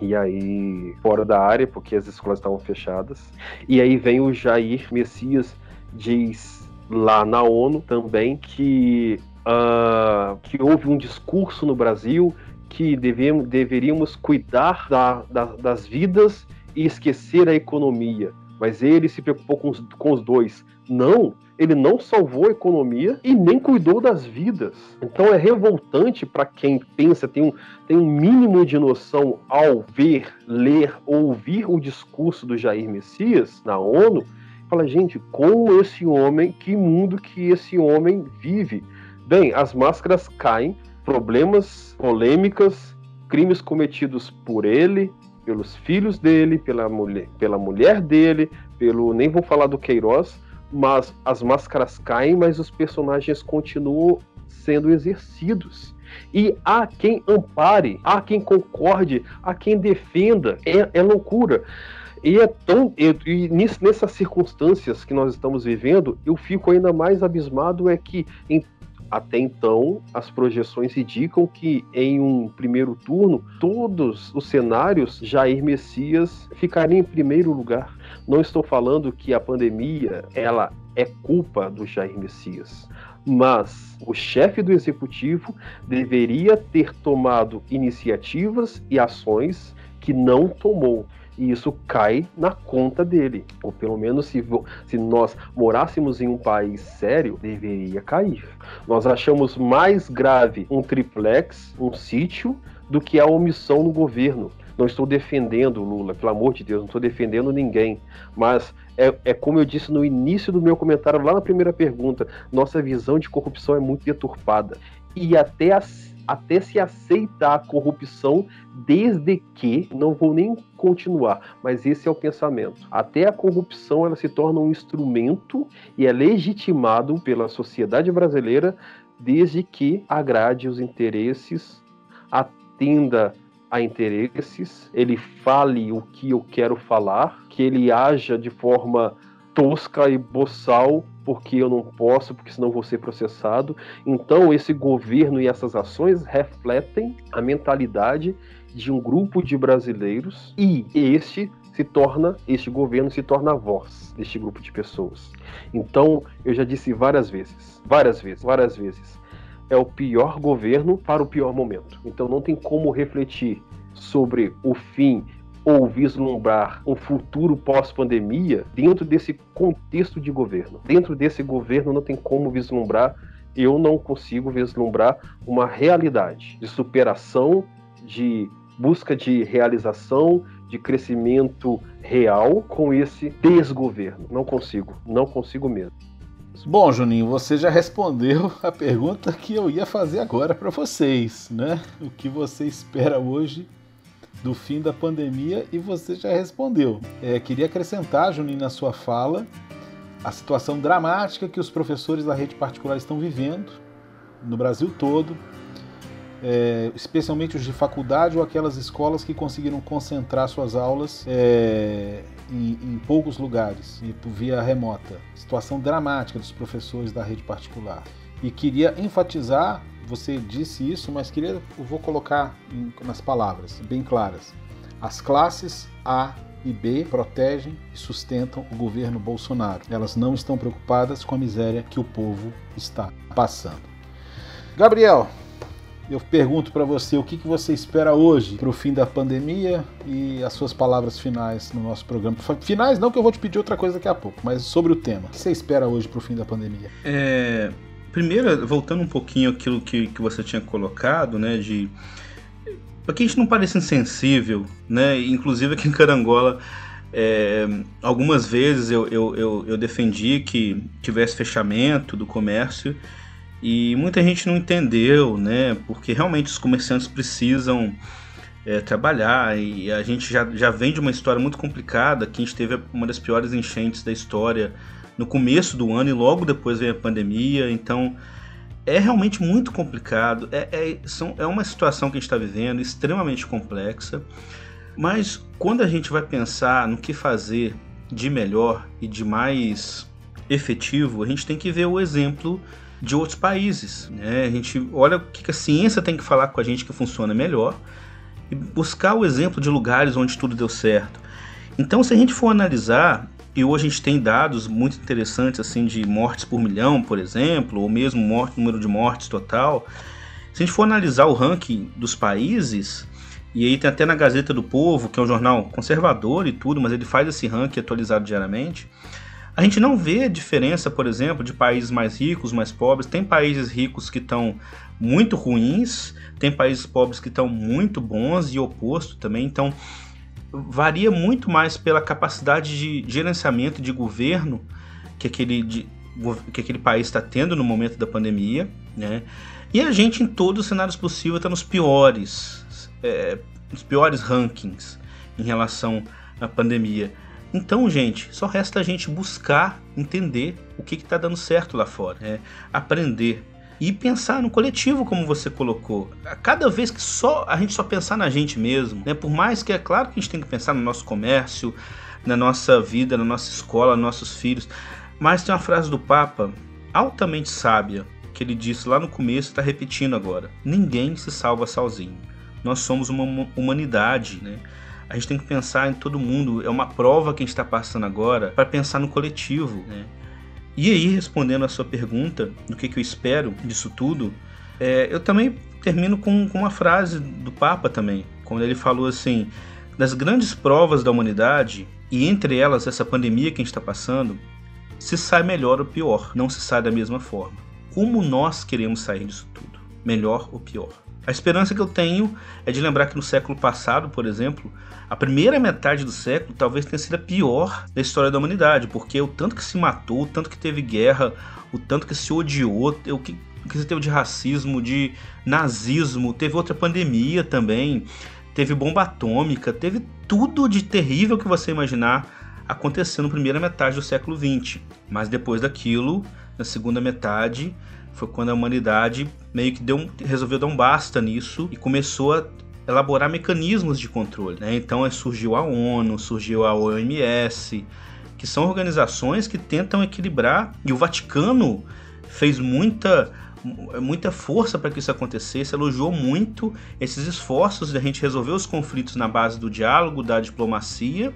e aí fora da área, porque as escolas estavam fechadas. E aí vem o Jair Messias, diz lá na ONU também que, uh, que houve um discurso no Brasil que devemos, deveríamos cuidar da, da, das vidas e esquecer a economia. Mas ele se preocupou com os, com os dois. Não, ele não salvou a economia e nem cuidou das vidas. Então é revoltante para quem pensa, tem um, tem um mínimo de noção ao ver, ler, ouvir o discurso do Jair Messias na ONU, fala, gente, como esse homem, que mundo que esse homem vive? Bem, as máscaras caem, problemas, polêmicas, crimes cometidos por ele, pelos filhos dele, pela mulher, pela mulher dele, pelo nem vou falar do Queiroz, mas as máscaras caem, mas os personagens continuam sendo exercidos. E há quem ampare, há quem concorde, há quem defenda. É, é loucura. E é tão. E, e nessas circunstâncias que nós estamos vivendo, eu fico ainda mais abismado é que em até então, as projeções indicam que em um primeiro turno, todos os cenários Jair Messias ficaria em primeiro lugar. Não estou falando que a pandemia ela é culpa do Jair Messias, mas o chefe do executivo deveria ter tomado iniciativas e ações que não tomou e isso cai na conta dele. Ou pelo menos se, se nós morássemos em um país sério, deveria cair. Nós achamos mais grave um triplex, um sítio, do que a omissão no governo. Não estou defendendo Lula, pelo amor de Deus, não estou defendendo ninguém. Mas é, é, como eu disse no início do meu comentário, lá na primeira pergunta, nossa visão de corrupção é muito deturpada. E até assim até se aceitar a corrupção, desde que, não vou nem continuar, mas esse é o pensamento. Até a corrupção ela se torna um instrumento e é legitimado pela sociedade brasileira desde que agrade os interesses, atenda a interesses, ele fale o que eu quero falar, que ele haja de forma tosca e boçal porque eu não posso, porque senão vou ser processado. Então, esse governo e essas ações refletem a mentalidade de um grupo de brasileiros e este se torna, este governo se torna a voz deste grupo de pessoas. Então, eu já disse várias vezes, várias vezes, várias vezes, é o pior governo para o pior momento. Então, não tem como refletir sobre o fim ou vislumbrar um futuro pós-pandemia dentro desse contexto de governo. Dentro desse governo não tem como vislumbrar, eu não consigo vislumbrar uma realidade de superação, de busca de realização, de crescimento real com esse desgoverno. Não consigo, não consigo mesmo. Bom, Juninho, você já respondeu a pergunta que eu ia fazer agora para vocês, né? O que você espera hoje do fim da pandemia e você já respondeu. É, queria acrescentar, Juninho, na sua fala, a situação dramática que os professores da rede particular estão vivendo no Brasil todo, é, especialmente os de faculdade ou aquelas escolas que conseguiram concentrar suas aulas é, em, em, poucos lugares e via remota. Situação dramática dos professores da rede particular. E queria enfatizar você disse isso, mas queria, eu vou colocar em, nas palavras bem claras. As classes A e B protegem e sustentam o governo Bolsonaro. Elas não estão preocupadas com a miséria que o povo está passando. Gabriel, eu pergunto para você o que, que você espera hoje para o fim da pandemia e as suas palavras finais no nosso programa. Finais não, que eu vou te pedir outra coisa daqui a pouco, mas sobre o tema. O que você espera hoje para o fim da pandemia? É, primeiro, voltando um pouquinho aquilo que, que você tinha colocado, né, de para que a gente não pareça insensível, né? Inclusive aqui em Carangola É, algumas vezes eu, eu, eu, eu, defendi que tivesse fechamento do comércio e muita gente não entendeu, né? Porque realmente os comerciantes precisam é, trabalhar e a gente já, já vem de uma história muito complicada, que a gente teve uma das piores enchentes da história no começo do ano e logo depois veio a pandemia, então é realmente muito complicado, é, é, são, é uma situação que a gente está vivendo extremamente complexa. Mas quando a gente vai pensar no que fazer de melhor e de mais efetivo, a gente tem que ver o exemplo de outros países. Né? A gente olha o que a ciência tem que falar com a gente que funciona melhor e buscar o exemplo de lugares onde tudo deu certo. Então, se a gente for analisar, e hoje a gente tem dados muito interessantes assim de mortes por milhão, por exemplo, ou mesmo morte, número de mortes total. Se a gente for analisar o ranking dos países, e aí tem até na Gazeta do Povo, que é um jornal conservador e tudo, mas ele faz esse ranking atualizado diariamente. A gente não vê diferença, por exemplo, de países mais ricos, mais pobres. Tem países ricos que estão muito ruins, tem países pobres que estão muito bons e oposto também. Então, varia muito mais pela capacidade de gerenciamento de governo que aquele, de, que aquele país está tendo no momento da pandemia, né? E a gente, em todos os cenários possíveis, está nos piores é, os piores rankings em relação à pandemia. Então, gente, só resta a gente buscar entender o que está dando certo lá fora, né? aprender e pensar no coletivo, como você colocou. Cada vez que só a gente só pensar na gente mesmo, né? por mais que é claro que a gente tem que pensar no nosso comércio, na nossa vida, na nossa escola, nos nossos filhos, mas tem uma frase do Papa altamente sábia que ele disse lá no começo e está repetindo agora: ninguém se salva sozinho nós somos uma humanidade, né? A gente tem que pensar em todo mundo. É uma prova que a gente está passando agora para pensar no coletivo, né? E aí, respondendo a sua pergunta, do que, que eu espero disso tudo, é, eu também termino com, com uma frase do Papa também, quando ele falou assim: das grandes provas da humanidade, e entre elas essa pandemia que a gente está passando, se sai melhor ou pior, não se sai da mesma forma. Como nós queremos sair disso tudo? Melhor ou pior? A esperança que eu tenho é de lembrar que no século passado, por exemplo, a primeira metade do século talvez tenha sido a pior da história da humanidade, porque o tanto que se matou, o tanto que teve guerra, o tanto que se odiou, o que, o que se teve de racismo, de nazismo, teve outra pandemia também, teve bomba atômica, teve tudo de terrível que você imaginar acontecendo na primeira metade do século XX. Mas depois daquilo, na segunda metade, foi quando a humanidade meio que deu um, resolveu dar um basta nisso e começou a elaborar mecanismos de controle. Né? Então surgiu a ONU, surgiu a OMS, que são organizações que tentam equilibrar, e o Vaticano fez muita muita força para que isso acontecesse, elogiou muito esses esforços de a gente resolver os conflitos na base do diálogo, da diplomacia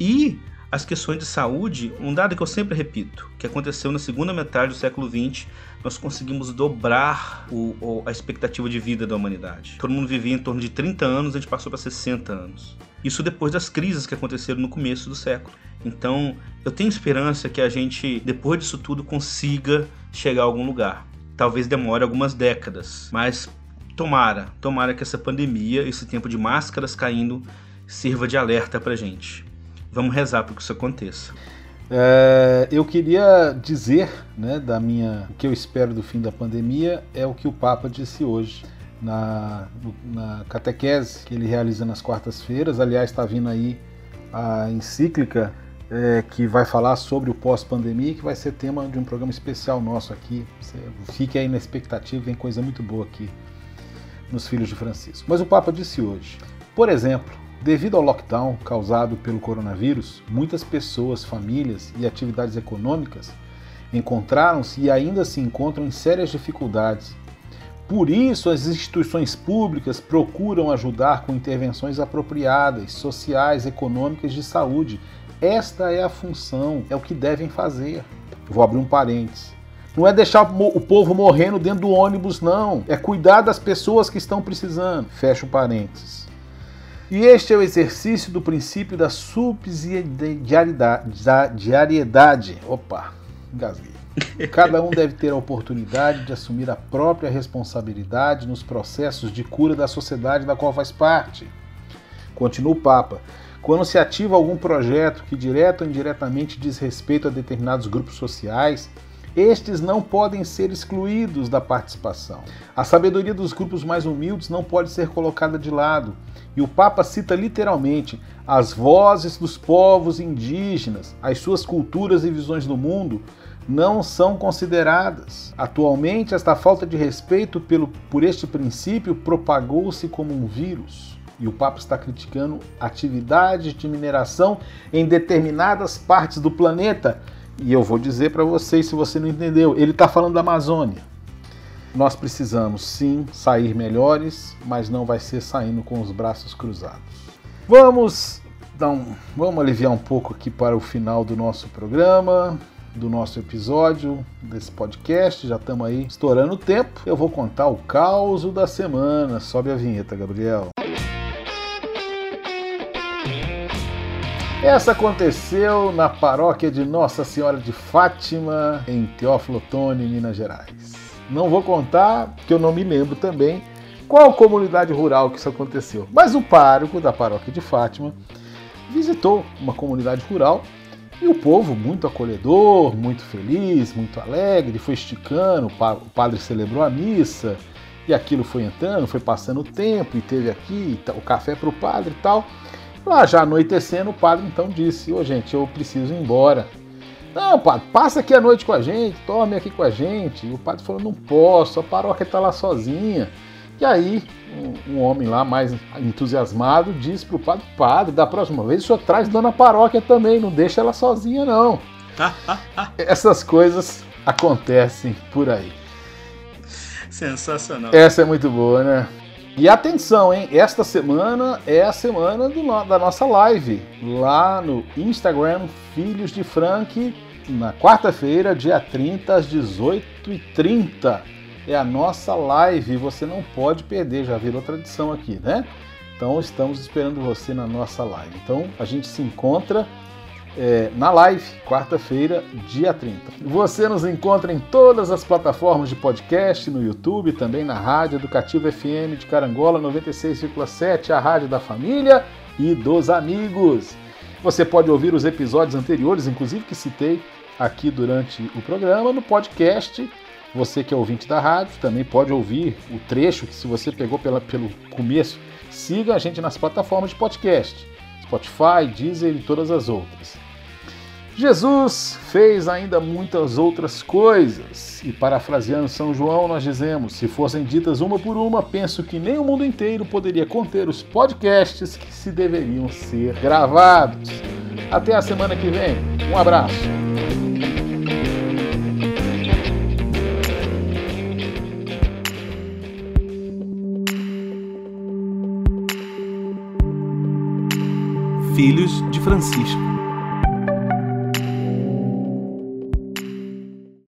e as questões de saúde, um dado que eu sempre repito, que aconteceu na segunda metade do século XX, nós conseguimos dobrar o, o, a expectativa de vida da humanidade. Todo mundo vivia em torno de 30 anos, a gente passou para 60 anos. Isso depois das crises que aconteceram no começo do século. Então, eu tenho esperança que a gente, depois disso tudo, consiga chegar a algum lugar. Talvez demore algumas décadas, mas tomara, tomara que essa pandemia, esse tempo de máscaras caindo, sirva de alerta para gente. Vamos rezar para que isso aconteça. É, eu queria dizer, né, da minha, o que eu espero do fim da pandemia é o que o Papa disse hoje na, na catequese que ele realiza nas quartas-feiras. Aliás, está vindo aí a encíclica é, que vai falar sobre o pós-pandemia, que vai ser tema de um programa especial nosso aqui. fique aí na expectativa, vem coisa muito boa aqui nos Filhos de Francisco. Mas o Papa disse hoje, por exemplo, Devido ao lockdown causado pelo coronavírus, muitas pessoas, famílias e atividades econômicas encontraram-se e ainda se encontram em sérias dificuldades. Por isso, as instituições públicas procuram ajudar com intervenções apropriadas, sociais, econômicas de saúde. Esta é a função, é o que devem fazer. Vou abrir um parênteses. Não é deixar o povo morrendo dentro do ônibus, não. É cuidar das pessoas que estão precisando. Fecha o parênteses. E este é o exercício do princípio da subsidiariedade. Opa, engasguei. Cada um deve ter a oportunidade de assumir a própria responsabilidade nos processos de cura da sociedade da qual faz parte. Continua o Papa. quando se ativa algum projeto que direto ou indiretamente diz respeito a determinados grupos sociais, estes não podem ser excluídos da participação. A sabedoria dos grupos mais humildes não pode ser colocada de lado. E o Papa cita literalmente as vozes dos povos indígenas, as suas culturas e visões do mundo não são consideradas. Atualmente, esta falta de respeito pelo, por este princípio propagou-se como um vírus. E o Papa está criticando atividades de mineração em determinadas partes do planeta. E eu vou dizer para vocês, se você não entendeu, ele está falando da Amazônia. Nós precisamos sim sair melhores, mas não vai ser saindo com os braços cruzados. Vamos, então, vamos aliviar um pouco aqui para o final do nosso programa do nosso episódio, desse podcast. Já estamos aí estourando o tempo. Eu vou contar o caos da semana. Sobe a vinheta, Gabriel. Essa aconteceu na paróquia de Nossa Senhora de Fátima, em Teófilo Otoni, Minas Gerais. Não vou contar, porque eu não me lembro também qual comunidade rural que isso aconteceu. Mas o pároco da paróquia de Fátima visitou uma comunidade rural e o povo, muito acolhedor, muito feliz, muito alegre, foi esticando, o padre celebrou a missa, e aquilo foi entrando, foi passando o tempo, e teve aqui o café para o padre e tal. Lá já anoitecendo, o padre então disse: Ô oh, gente, eu preciso ir embora. Não, padre, passa aqui a noite com a gente, tome aqui com a gente. E o padre falou: Não posso, a paróquia está lá sozinha. E aí, um, um, homem lá mais entusiasmado disse para o padre: Padre, da próxima vez o senhor traz dona paróquia também, não deixa ela sozinha, não. Essas coisas acontecem por aí. Sensacional. Essa é muito boa, né? E atenção, hein? Esta semana é a semana do, da nossa live lá no Instagram Filhos de Frank, na quarta-feira, dia 30, às 18h30 é a nossa live. Você não pode perder, já virou tradição aqui, né? Então estamos esperando você na nossa live. Então a gente se encontra é, na live, quarta-feira, dia 30. Você nos encontra em todas as plataformas de podcast, no YouTube, também na Rádio Educativa FM de Carangola 96,7, a rádio da família e dos amigos. Você pode ouvir os episódios anteriores, inclusive que citei aqui durante o programa, no podcast você que é ouvinte da rádio também pode ouvir o trecho que se você pegou pela, pelo começo, siga a gente nas plataformas de podcast, Spotify, Deezer e todas as outras. Jesus fez ainda muitas outras coisas, e parafraseando São João, nós dizemos: se fossem ditas uma por uma, penso que nem o mundo inteiro poderia conter os podcasts que se deveriam ser gravados. Até a semana que vem, um abraço. filhos de Francisco.